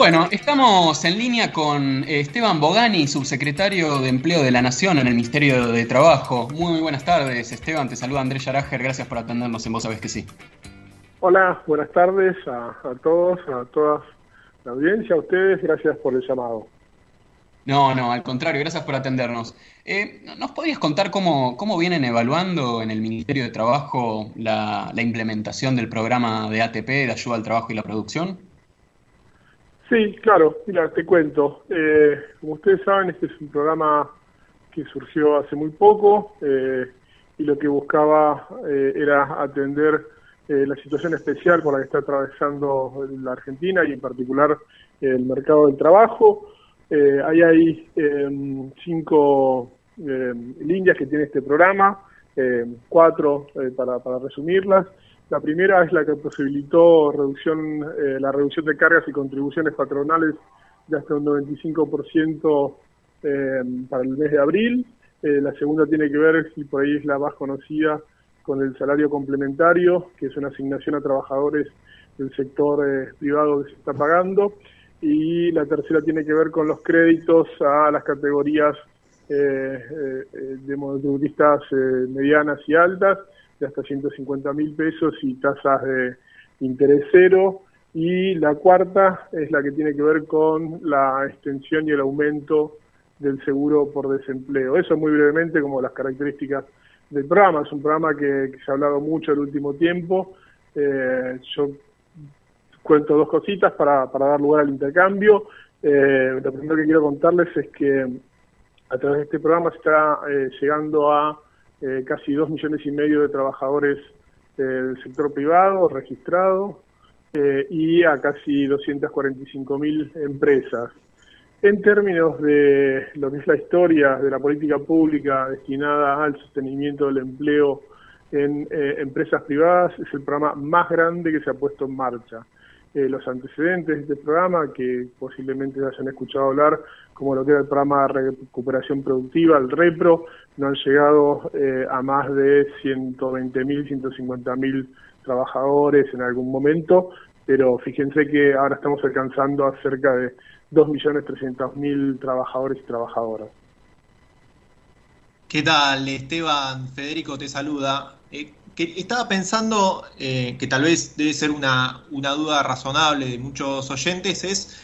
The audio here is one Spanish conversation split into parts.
Bueno, estamos en línea con Esteban Bogani, subsecretario de Empleo de la Nación en el Ministerio de Trabajo. Muy buenas tardes, Esteban. Te saluda Andrés Yarager. Gracias por atendernos en Vos Sabés que sí. Hola, buenas tardes a, todos, a toda la audiencia, a ustedes. Gracias por el llamado. No, no, al contrario, gracias por atendernos. Eh, ¿Nos podrías contar cómo, cómo vienen evaluando en el Ministerio de Trabajo la, la implementación del programa de ATP, de ayuda al trabajo y la producción? Sí, claro, mira, te cuento. Eh, como ustedes saben, este es un programa que surgió hace muy poco eh, y lo que buscaba eh, era atender la situación especial por la que está atravesando la Argentina y en particular el mercado del trabajo. ahí hay em, cinco em, líneas que tiene este programa, em, cuatro para, para resumirlas. La primera es la que posibilitó reducción, eh, la reducción de cargas y contribuciones patronales de hasta un 95% eh, para el mes de abril. Eh, la segunda tiene que ver, y por ahí es la más conocida, con el salario complementario, que es una asignación a trabajadores del sector privado que se está pagando. Y la tercera tiene que ver con los créditos a las categorías de monotributistas medianas y altas de hasta 150 mil pesos y tasas de interés cero. Y la cuarta es la que tiene que ver con la extensión y el aumento del seguro por desempleo. Eso muy brevemente como las características del programa. Es un programa que, se ha hablado mucho el último tiempo. Eh, yo cuento dos cositas para, dar lugar al intercambio. Eh, lo primero que quiero contarles es que a través de este programa se está eh, llegando a eh, casi dos millones y medio de trabajadores eh, del sector privado registrado eh, y a casi 245 mil empresas. En términos de lo que es la historia de la política pública destinada al sostenimiento del empleo en empresas privadas, es el programa más grande que se ha puesto en marcha. Los antecedentes de este programa, que posiblemente hayan escuchado hablar, como lo que era el programa de recuperación productiva, el REPRO, no han llegado eh, a más de 120.000, 150.000 trabajadores en algún momento, pero fíjense que ahora estamos alcanzando a cerca de 2.300.000 trabajadores y trabajadoras. ¿Qué tal, Esteban? Federico te saluda. Eh, estaba pensando eh, que tal vez debe ser una, una, duda razonable de muchos oyentes, es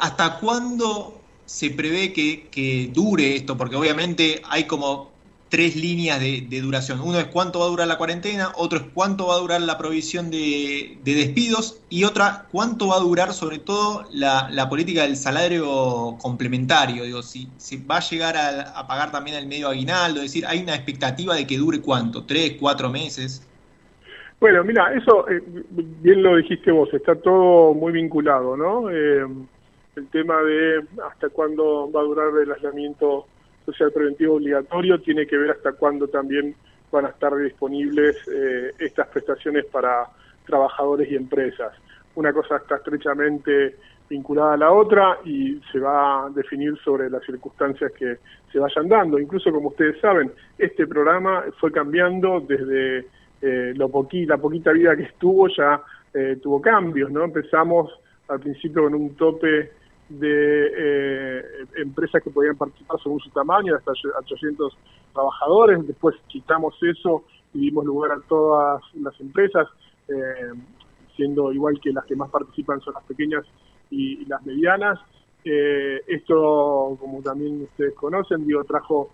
hasta cuándo se prevé que, dure esto? Porque obviamente hay como tres líneas de, duración. Uno es cuánto va a durar la cuarentena, otro es cuánto va a durar la provisión de, despidos y otra cuánto va a durar sobre todo la, política del salario complementario. Digo, si va a llegar a, pagar también el medio aguinaldo, es decir, hay una expectativa de que dure cuánto, tres, cuatro meses. Bueno, mira, eso eh, bien lo dijiste vos, está todo muy vinculado, ¿no? Eh, el tema de hasta cuándo va a durar el aislamiento social preventivo obligatorio tiene que ver hasta cuándo también van a estar disponibles eh, estas prestaciones para trabajadores y empresas. Una cosa está estrechamente vinculada a la otra y se va a definir sobre las circunstancias que se vayan dando. Incluso, como ustedes saben, este programa fue cambiando desde eh, lo la poquita vida que estuvo, ya eh, tuvo cambios, ¿no? Empezamos al principio con un tope de eh, empresas que podían participar según su tamaño, hasta 800 trabajadores. Después quitamos eso y dimos lugar a todas las empresas, eh, siendo igual que las que más participan son las pequeñas y, las medianas. Eh, esto, como también ustedes conocen, digo, trajo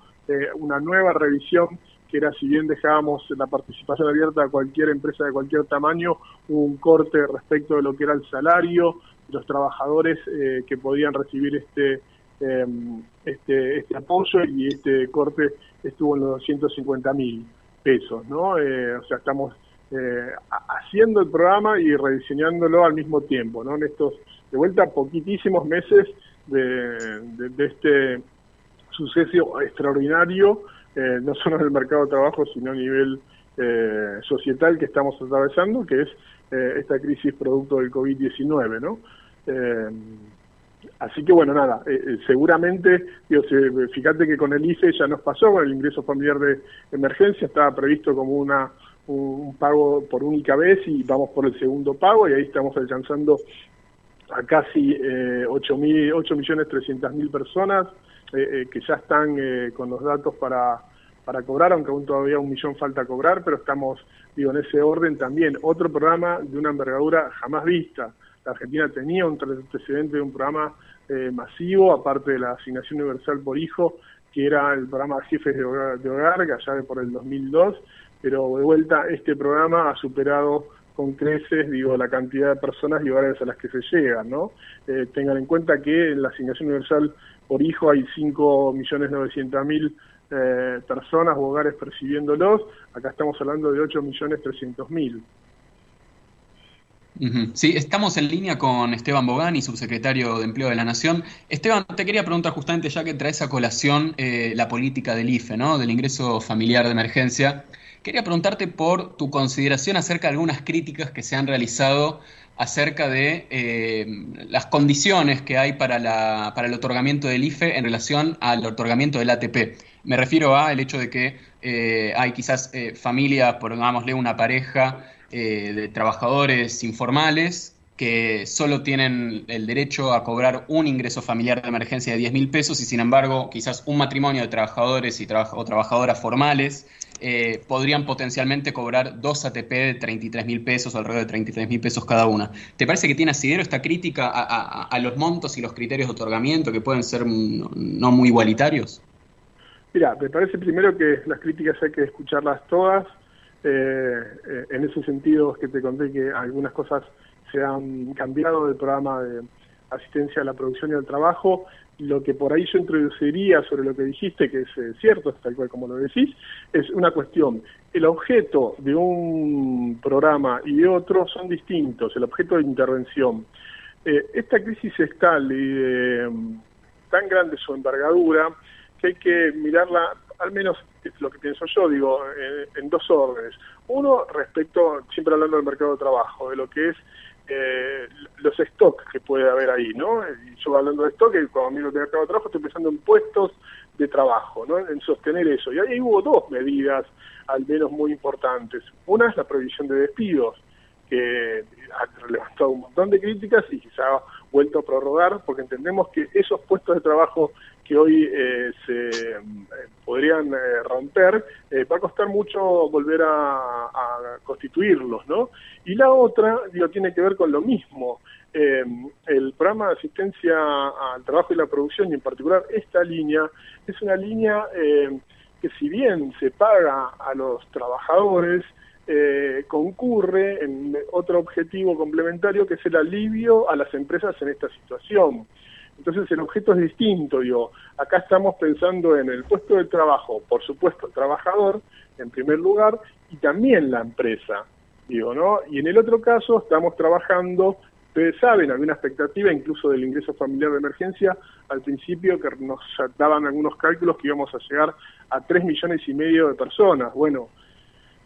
una nueva revisión que era si bien dejábamos la participación abierta a cualquier empresa de cualquier tamaño, un corte respecto de lo que era el salario, los trabajadores eh, que podían recibir este, em, este, este apoyo y este corte estuvo en los 250 mil pesos, ¿no? Eh, o sea, estamos eh, haciendo el programa y rediseñándolo al mismo tiempo, ¿no? En estos, de vuelta, poquitísimos meses de, de este suceso extraordinario eh, no solo en el mercado de trabajo, sino a nivel eh, societal que estamos atravesando, que es eh, esta crisis producto del COVID-19, ¿no? así que bueno, nada, seguramente, digo, fíjate que con el IFE ya nos pasó, con el ingreso familiar de emergencia, estaba previsto como una un pago por única vez y vamos por el segundo pago y ahí estamos alcanzando a casi eh, 8, millones 300 mil personas eh, que ya están con los datos para, para cobrar, aunque aún todavía un millón falta cobrar, pero estamos, digo, en ese orden también. Otro programa de una envergadura jamás vista. La Argentina tenía un antecedente de un programa masivo, aparte de la asignación universal por hijo, que era el programa Jefes de Hogar, de hogar que allá por el 2002, pero de vuelta este programa ha superado con creces, digo, la cantidad de personas y hogares a las que se llegan, ¿no? Eh, tengan en cuenta que en la asignación universal por hijo hay 5.900.000 eh, personas o hogares percibiéndolos, acá estamos hablando de 8.300.000. Sí, estamos en línea con Esteban Bogani, subsecretario de Empleo de la Nación. Esteban, te quería preguntar justamente, ya que traes a colación eh, la política del IFE, ¿no? del ingreso familiar de emergencia, quería preguntarte por tu consideración acerca de algunas críticas que se han realizado acerca de eh, las condiciones que hay para, la, para el otorgamiento del IFE en relación al otorgamiento del ATP. Me refiero a el hecho de que eh, hay quizás familias, pongámosle una pareja, eh, de trabajadores informales que solo tienen el derecho a cobrar un ingreso familiar de emergencia de 10 mil pesos y sin embargo quizás un matrimonio de trabajadores y o trabajadoras formales eh, podrían potencialmente cobrar dos ATP de 33 mil pesos alrededor de 33 mil pesos cada una. ¿Te parece que tiene asidero esta crítica a, los montos y los criterios de otorgamiento que pueden ser no muy igualitarios? Mira, me parece primero que las críticas hay que escucharlas todas eh, eh, en ese sentido que te conté que algunas cosas se han cambiado del programa de asistencia a la producción y al trabajo. Lo que por ahí yo introduciría sobre lo que dijiste, que es eh, cierto, tal cual como lo decís, es una cuestión. El objeto de un programa y de otro son distintos, el objeto de intervención. esta crisis es tal y tan grande su envergadura que hay que mirarla al menos es lo que pienso yo, digo, en, dos órdenes. Uno, respecto, siempre hablando del mercado de trabajo, de lo que es eh, los stocks que puede haber ahí, ¿no? Y yo hablando de stock, cuando miro el mercado de trabajo, estoy pensando en puestos de trabajo, ¿no? En sostener eso. Y ahí hubo dos medidas, al menos muy importantes. Una es la prohibición de despidos, que ha levantado un montón de críticas y se ha vuelto a prorrogar, porque entendemos que esos puestos de trabajo que hoy eh, se eh, podrían eh, romper, va a costar mucho volver a, constituirlos, ¿no? Y la otra, digo, tiene que ver con lo mismo. el programa de asistencia al trabajo y la producción, y en particular esta línea, es una línea que si bien se paga a los trabajadores, concurre en otro objetivo complementario que es el alivio a las empresas en esta situación. Entonces el objeto es distinto, digo, acá estamos pensando en el puesto de trabajo, por supuesto el trabajador en primer lugar y también la empresa, digo, ¿no? Y en el otro caso estamos trabajando, ustedes saben, había una expectativa incluso del ingreso familiar de emergencia al principio que nos daban algunos cálculos que íbamos a llegar a 3 millones y medio de personas. Bueno,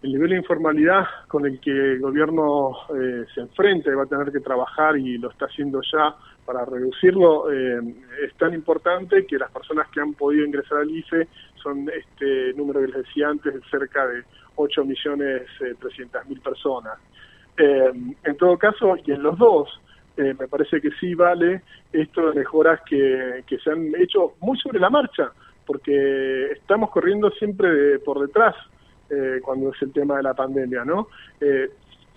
el nivel de informalidad con el que el gobierno eh, se enfrenta y va a tener que trabajar y lo está haciendo ya para reducirlo eh, es tan importante que las personas que han podido ingresar al IFE son este número que les decía antes, cerca de 8 millones eh, mil personas. en todo caso, y en los dos, me parece que sí vale esto de mejoras que, que se han hecho muy sobre la marcha, porque estamos corriendo siempre por detrás eh, cuando es el tema de la pandemia, ¿no? Eh,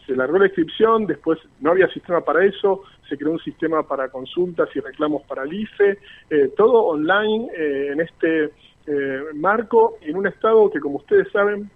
se largó la inscripción, después no había sistema para eso, se creó un sistema para consultas y reclamos para el IFE, eh, todo online en este marco, en un estado que como ustedes saben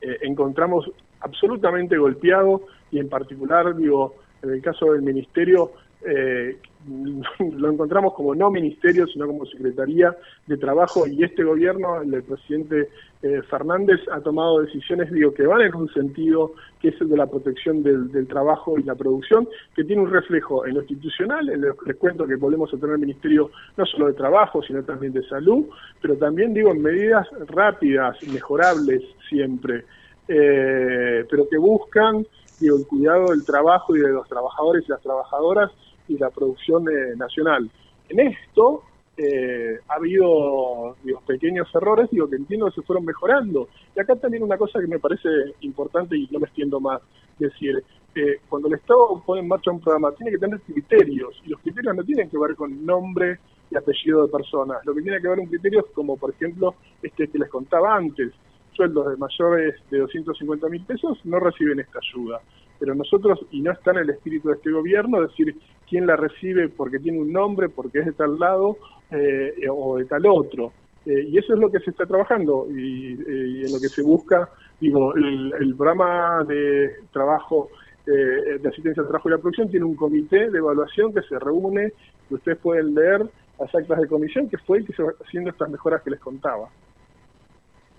encontramos absolutamente golpeado y en particular, digo, en el caso del ministerio, eh, lo encontramos como no ministerio, sino como Secretaría de Trabajo y este gobierno, el del presidente eh, Fernández, ha tomado decisiones digo, que van en un sentido que es el de la protección del, trabajo y la producción, que tiene un reflejo en lo institucional, en lo, les cuento que volvemos a tener ministerio no solo de trabajo, sino también de salud, pero también digo en medidas rápidas, mejorables siempre, eh, pero que buscan digo, el cuidado del trabajo y de los trabajadores y las trabajadoras y la producción eh, nacional. En esto eh, ha habido pequeños errores, digo, que entiendo que se fueron mejorando. Y acá también una cosa que me parece importante y no me extiendo más, decir, eh, cuando el Estado pone en marcha un programa, tiene que tener criterios, y los criterios no tienen que ver con nombre y apellido de personas, lo que tiene que ver un criterio como, por ejemplo, este que les contaba antes, sueldos de mayores de 250 mil pesos no reciben esta ayuda, pero nosotros, y no está en el espíritu de este gobierno, decir quién la recibe porque tiene un nombre, porque es de tal lado eh, o de tal otro. Eh, y eso es lo que se está trabajando y, y en lo que se busca, digo, el, el programa de trabajo eh, de asistencia al trabajo y la producción tiene un comité de evaluación que se reúne, que ustedes pueden leer las actas de comisión, que fue el que se va haciendo estas mejoras que les contaba.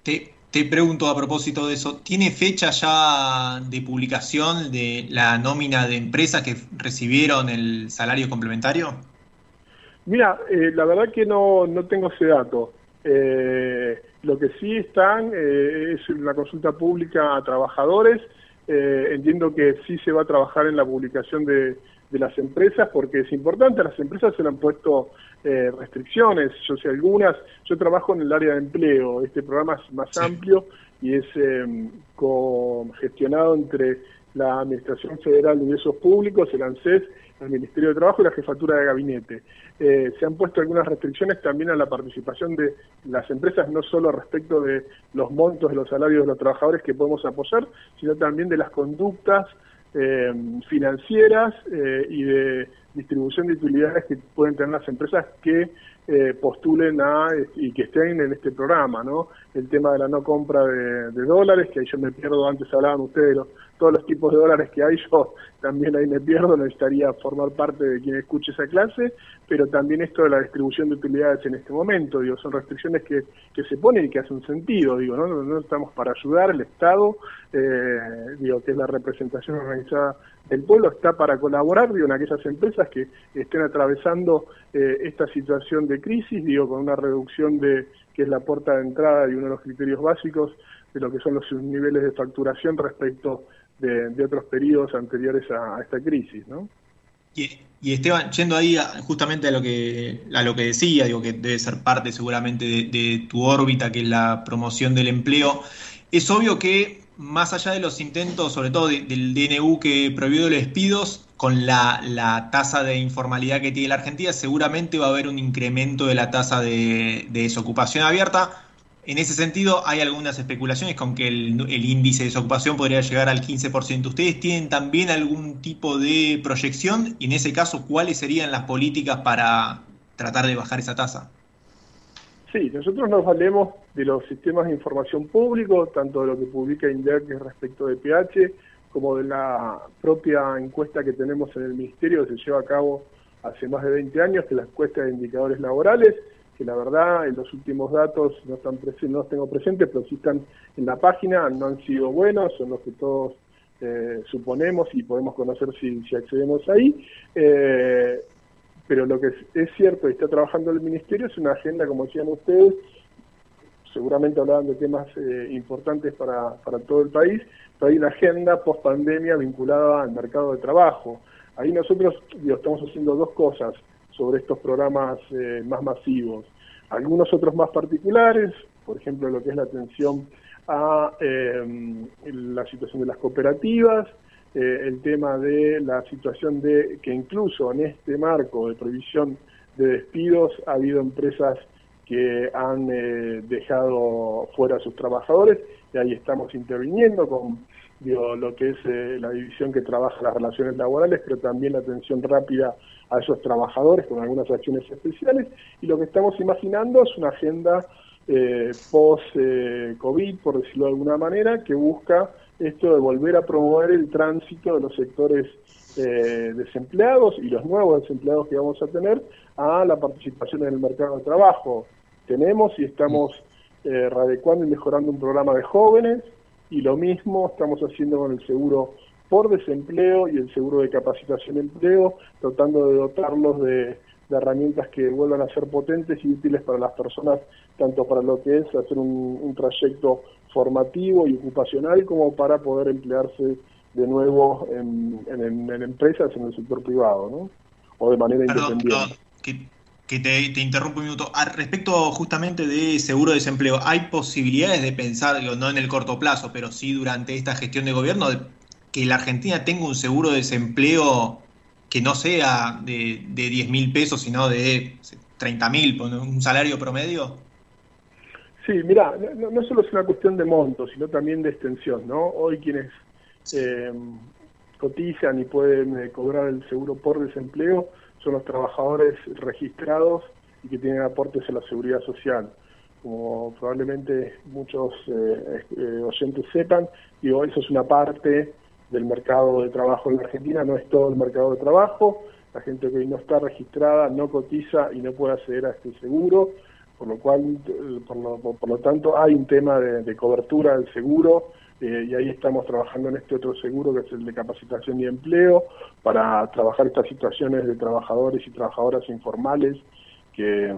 Te, te pregunto a propósito de eso, ¿tiene fecha ya de publicación de la nómina de empresas que recibieron el salario complementario? Mira, eh, la verdad que no, no tengo ese dato. Eh, lo que sí están eh, es una consulta pública a trabajadores eh, entiendo que sí se va a trabajar en la publicación de, las empresas porque es importante, a las empresas se le han puesto eh, restricciones, yo sé algunas, yo trabajo en el área de empleo, este programa es más amplio y es eh, gestionado entre la Administración Federal de Ingresos Públicos, el ANSES, el Ministerio de Trabajo y la Jefatura de Gabinete. Eh, se han puesto algunas restricciones también a la participación de las empresas, no solo respecto de los montos de los salarios de los trabajadores que podemos apoyar, sino también de las conductas eh, financieras eh, y de distribución de utilidades que pueden tener las empresas que eh, postulen a y que estén en este programa, ¿no? El tema de la no compra de, dólares, que ahí yo me pierdo, antes hablaban ustedes de todos los tipos de dólares que hay, yo también ahí me pierdo, necesitaría formar parte de quien escuche esa clase, pero también esto de la distribución de utilidades en este momento, digo, son restricciones que, que se ponen y que hacen sentido, digo, ¿no? No, estamos para ayudar, el Estado, eh, digo, que es la representación organizada del pueblo, está para colaborar, digo, en aquellas empresas que estén atravesando eh, esta situación de crisis, digo, con una reducción de, que es la puerta de entrada y uno de los criterios básicos de lo que son los niveles de facturación respecto de, otros periodos anteriores a, esta crisis, ¿no? Y, Esteban, yendo ahí justamente a lo que a lo que decía, digo que debe ser parte seguramente de, tu órbita, que es la promoción del empleo, es obvio que más allá de los intentos, sobre todo del DNU que prohibió los despidos, con la, la, tasa de informalidad que tiene la Argentina, seguramente va a haber un incremento de la tasa de, de desocupación abierta. En ese sentido, hay algunas especulaciones con que el, índice de desocupación podría llegar al 15%. ¿Ustedes tienen también algún tipo de proyección? Y en ese caso, ¿cuáles serían las políticas para tratar de bajar esa tasa? Sí, nosotros nos valemos de los sistemas de información público, tanto de lo que publica INDEC respecto de PH, como de la propia encuesta que tenemos en el Ministerio, que se lleva a cabo hace más de 20 años, que es la encuesta de indicadores laborales, que la verdad en los últimos datos no están no los tengo presentes, pero sí están en la página, no han sido buenos, son los que todos eh, suponemos y podemos conocer si, accedemos ahí. Eh, pero lo que es, cierto y está trabajando el Ministerio es una agenda, como decían ustedes, seguramente hablaban de temas eh, importantes para, para todo el país, hay una agenda post pandemia vinculada al mercado de trabajo. Ahí nosotros estamos haciendo dos cosas sobre estos programas eh, más masivos. Algunos otros más particulares, por ejemplo, lo que es la atención a eh, la situación de las cooperativas, eh, el tema de la situación de que incluso en este marco de prohibición de despidos ha habido empresas que han dejado fuera a sus trabajadores y ahí estamos interviniendo con digo, lo que es eh, la división que trabaja las relaciones laborales, pero también la atención rápida a esos trabajadores con algunas acciones especiales. Y lo que estamos imaginando es una agenda eh, post-COVID, por decirlo de alguna manera, que busca esto de volver a promover el tránsito de los sectores eh, desempleados y los nuevos desempleados que vamos a tener a la participación en el mercado de trabajo. Tenemos y estamos eh, y mejorando un programa de jóvenes, y lo mismo estamos haciendo con el seguro por desempleo y el seguro de capacitación de empleo, tratando de dotarlos de, herramientas que vuelvan a ser potentes y útiles para las personas, tanto para lo que es hacer un, trayecto formativo y ocupacional, como para poder emplearse de nuevo en, empresas en el sector privado, ¿no? O de manera independiente que te, interrumpo un minuto. Al respecto justamente de seguro de desempleo, ¿hay posibilidades de pensar, digo, no en el corto plazo, pero sí durante esta gestión de gobierno, de que la Argentina tenga un seguro de desempleo que no sea de, de 10 mil pesos, sino de 30 mil, un salario promedio? Sí, mira, no, solo es una cuestión de monto, sino también de extensión, ¿no? Hoy quienes eh, cotizan y pueden eh, cobrar el seguro por desempleo son los trabajadores registrados y que tienen aportes a la seguridad social. Como probablemente muchos eh, eh, oyentes sepan, digo, eso es una parte del mercado de trabajo en la Argentina, no es todo el mercado de trabajo. La gente que no está registrada no cotiza y no puede acceder a este seguro, por lo cual, por lo, por lo tanto, hay un tema de cobertura del seguro eh, y ahí estamos trabajando en este otro seguro que es el de capacitación y empleo para trabajar estas situaciones de trabajadores y trabajadoras informales que,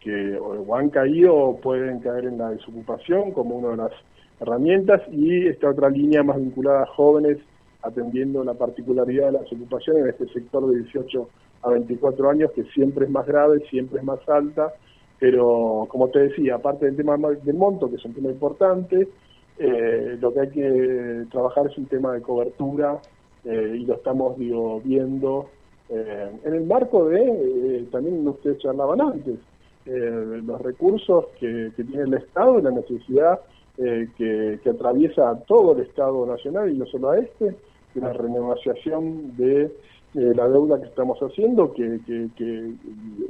que o han caído o pueden caer en la desocupación como una de las herramientas. Y esta otra línea más vinculada a jóvenes atendiendo la particularidad de la desocupación en este sector de 18 a 24 años que siempre es más grave, siempre es más alta, pero como te decía, aparte del tema del monto, que es un tema importante, eh, lo que hay que trabajar es un tema de cobertura eh, y lo estamos viendo. Eh, en el marco de, también ustedes charlaban antes, los recursos que, tiene el Estado y la necesidad que, atraviesa a todo el Estado nacional y no solo a este, de la renegociación de la deuda que estamos haciendo, que,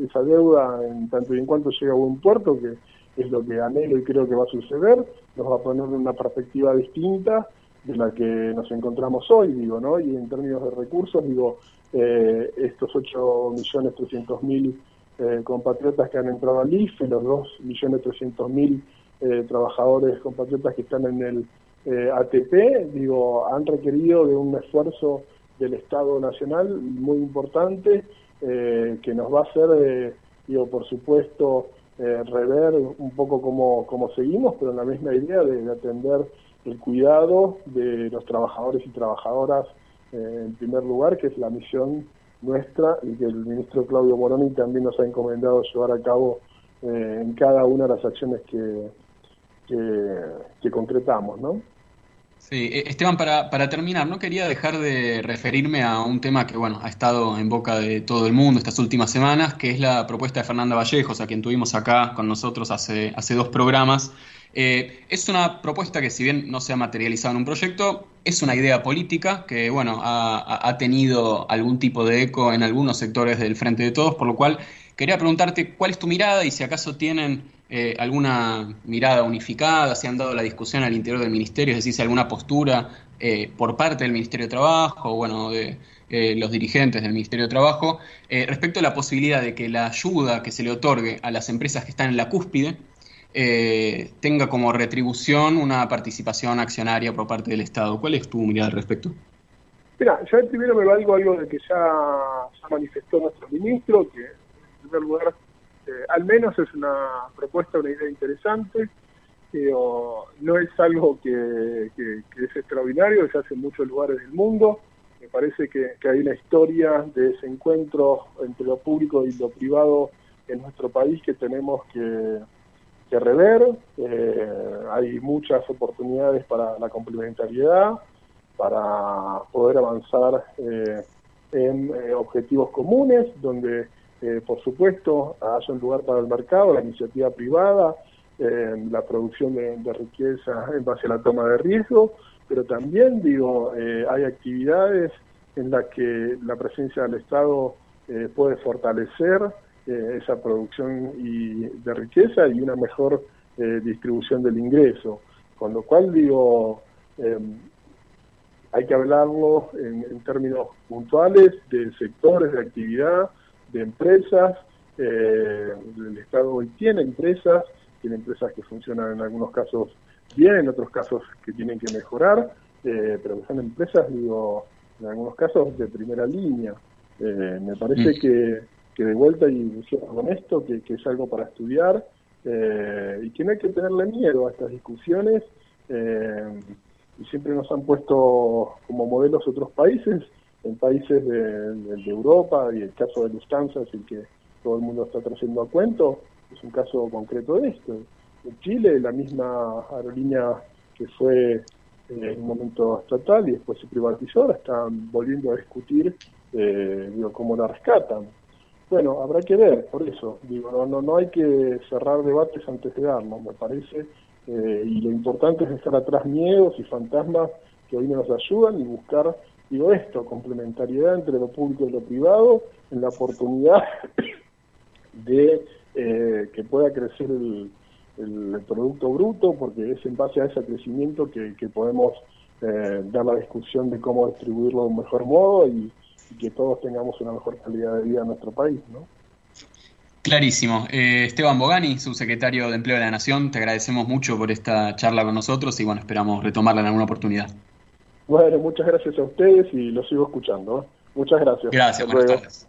esa deuda, en tanto y en cuanto llega a buen puerto, que es lo que anhelo y creo que va a suceder, nos va a poner en una perspectiva distinta de la que nos encontramos hoy, digo, ¿no? Y en términos de recursos, digo, eh, estos 8.300.000 eh, compatriotas que han entrado al IFE, los 2.300.000 eh, trabajadores compatriotas que están en el eh, ATP, digo, han requerido de un esfuerzo del Estado Nacional muy importante que nos va a hacer, digo, por supuesto, eh, rever un poco cómo, seguimos, pero en la misma idea de, atender el cuidado de los trabajadores y trabajadoras eh, en primer lugar, que es la misión nuestra y que el ministro Claudio Moroni también nos ha encomendado llevar a cabo eh, en cada una de las acciones que, que, que concretamos, ¿no? Sí, e, Esteban, para, para, terminar, no quería dejar de referirme a un tema que bueno ha estado en boca de todo el mundo estas últimas semanas, que es la propuesta de Fernanda Vallejos, a quien tuvimos acá con nosotros hace, hace dos programas. Eh, es una propuesta que, si bien no se ha materializado en un proyecto, es una idea política que bueno ha, ha tenido algún tipo de eco en algunos sectores del Frente de Todos, por lo cual quería preguntarte cuál es tu mirada y si acaso tienen eh, alguna mirada unificada, si han dado la discusión al interior del ministerio, es decir, si alguna postura eh, por parte del Ministerio de Trabajo, bueno, de eh, los dirigentes del Ministerio de Trabajo, respecto a la posibilidad de que la ayuda que se le otorgue a las empresas que están en la cúspide tenga como retribución una participación accionaria por parte del Estado. ¿Cuál es tu mirada al respecto? Mira, yo primero me valgo algo de que ya manifestó nuestro ministro, que en primer lugar este, al menos es una propuesta, una idea interesante. no es algo que, es extraordinario, se hace en muchos lugares del mundo. Me parece que, hay una historia de ese encuentro entre lo público y lo privado en nuestro país que tenemos que, rever. Eh, hay muchas oportunidades para la complementariedad, para poder avanzar eh, en eh, objetivos comunes, donde eh, por supuesto, haya un lugar para el mercado, la iniciativa privada, eh, la producción de, riqueza en base a la toma de riesgo, pero también, digo, eh, hay actividades en las que la presencia del Estado puede fortalecer esa producción y, de riqueza y una mejor distribución del ingreso. Con lo cual, digo, hay que hablarlo en términos puntuales de sectores de actividad, de empresas. Eh, el Estado hoy tiene empresas, tiene empresas que funcionan en algunos casos bien, en otros casos que tienen que mejorar, eh, pero que son empresas, digo, en algunos casos de primera línea. Eh, me parece mm. que, que, de vuelta, y con esto, que, que, es algo para estudiar y que no hay que tenerle miedo a estas discusiones. y siempre nos han puesto como modelos otros países en países de, Europa y el caso de Lufthansa es el que todo el mundo está trayendo a cuento, es un caso concreto de esto. En Chile, la misma aerolínea que fue en un momento estatal y después se privatizó, ahora están volviendo a discutir digo, cómo la rescatan. Bueno, habrá que ver, por eso, digo, no, no, no hay que cerrar debates antes de darnos, me parece, y lo importante es dejar atrás miedos y fantasmas que hoy nos ayudan y buscar, digo esto, complementariedad entre lo público y lo privado, en la oportunidad de eh, que pueda crecer el, Producto Bruto, porque es en base a ese crecimiento que, podemos eh, dar la discusión de cómo distribuirlo de un mejor modo y, que todos tengamos una mejor calidad de vida en nuestro país, ¿no? Clarísimo. Eh, Esteban Bogani, subsecretario de Empleo de la Nación, te agradecemos mucho por esta charla con nosotros y bueno, esperamos retomarla en alguna oportunidad. Bueno, muchas gracias a ustedes y los sigo escuchando. ¿eh? Muchas gracias. Gracias, buenas tardes.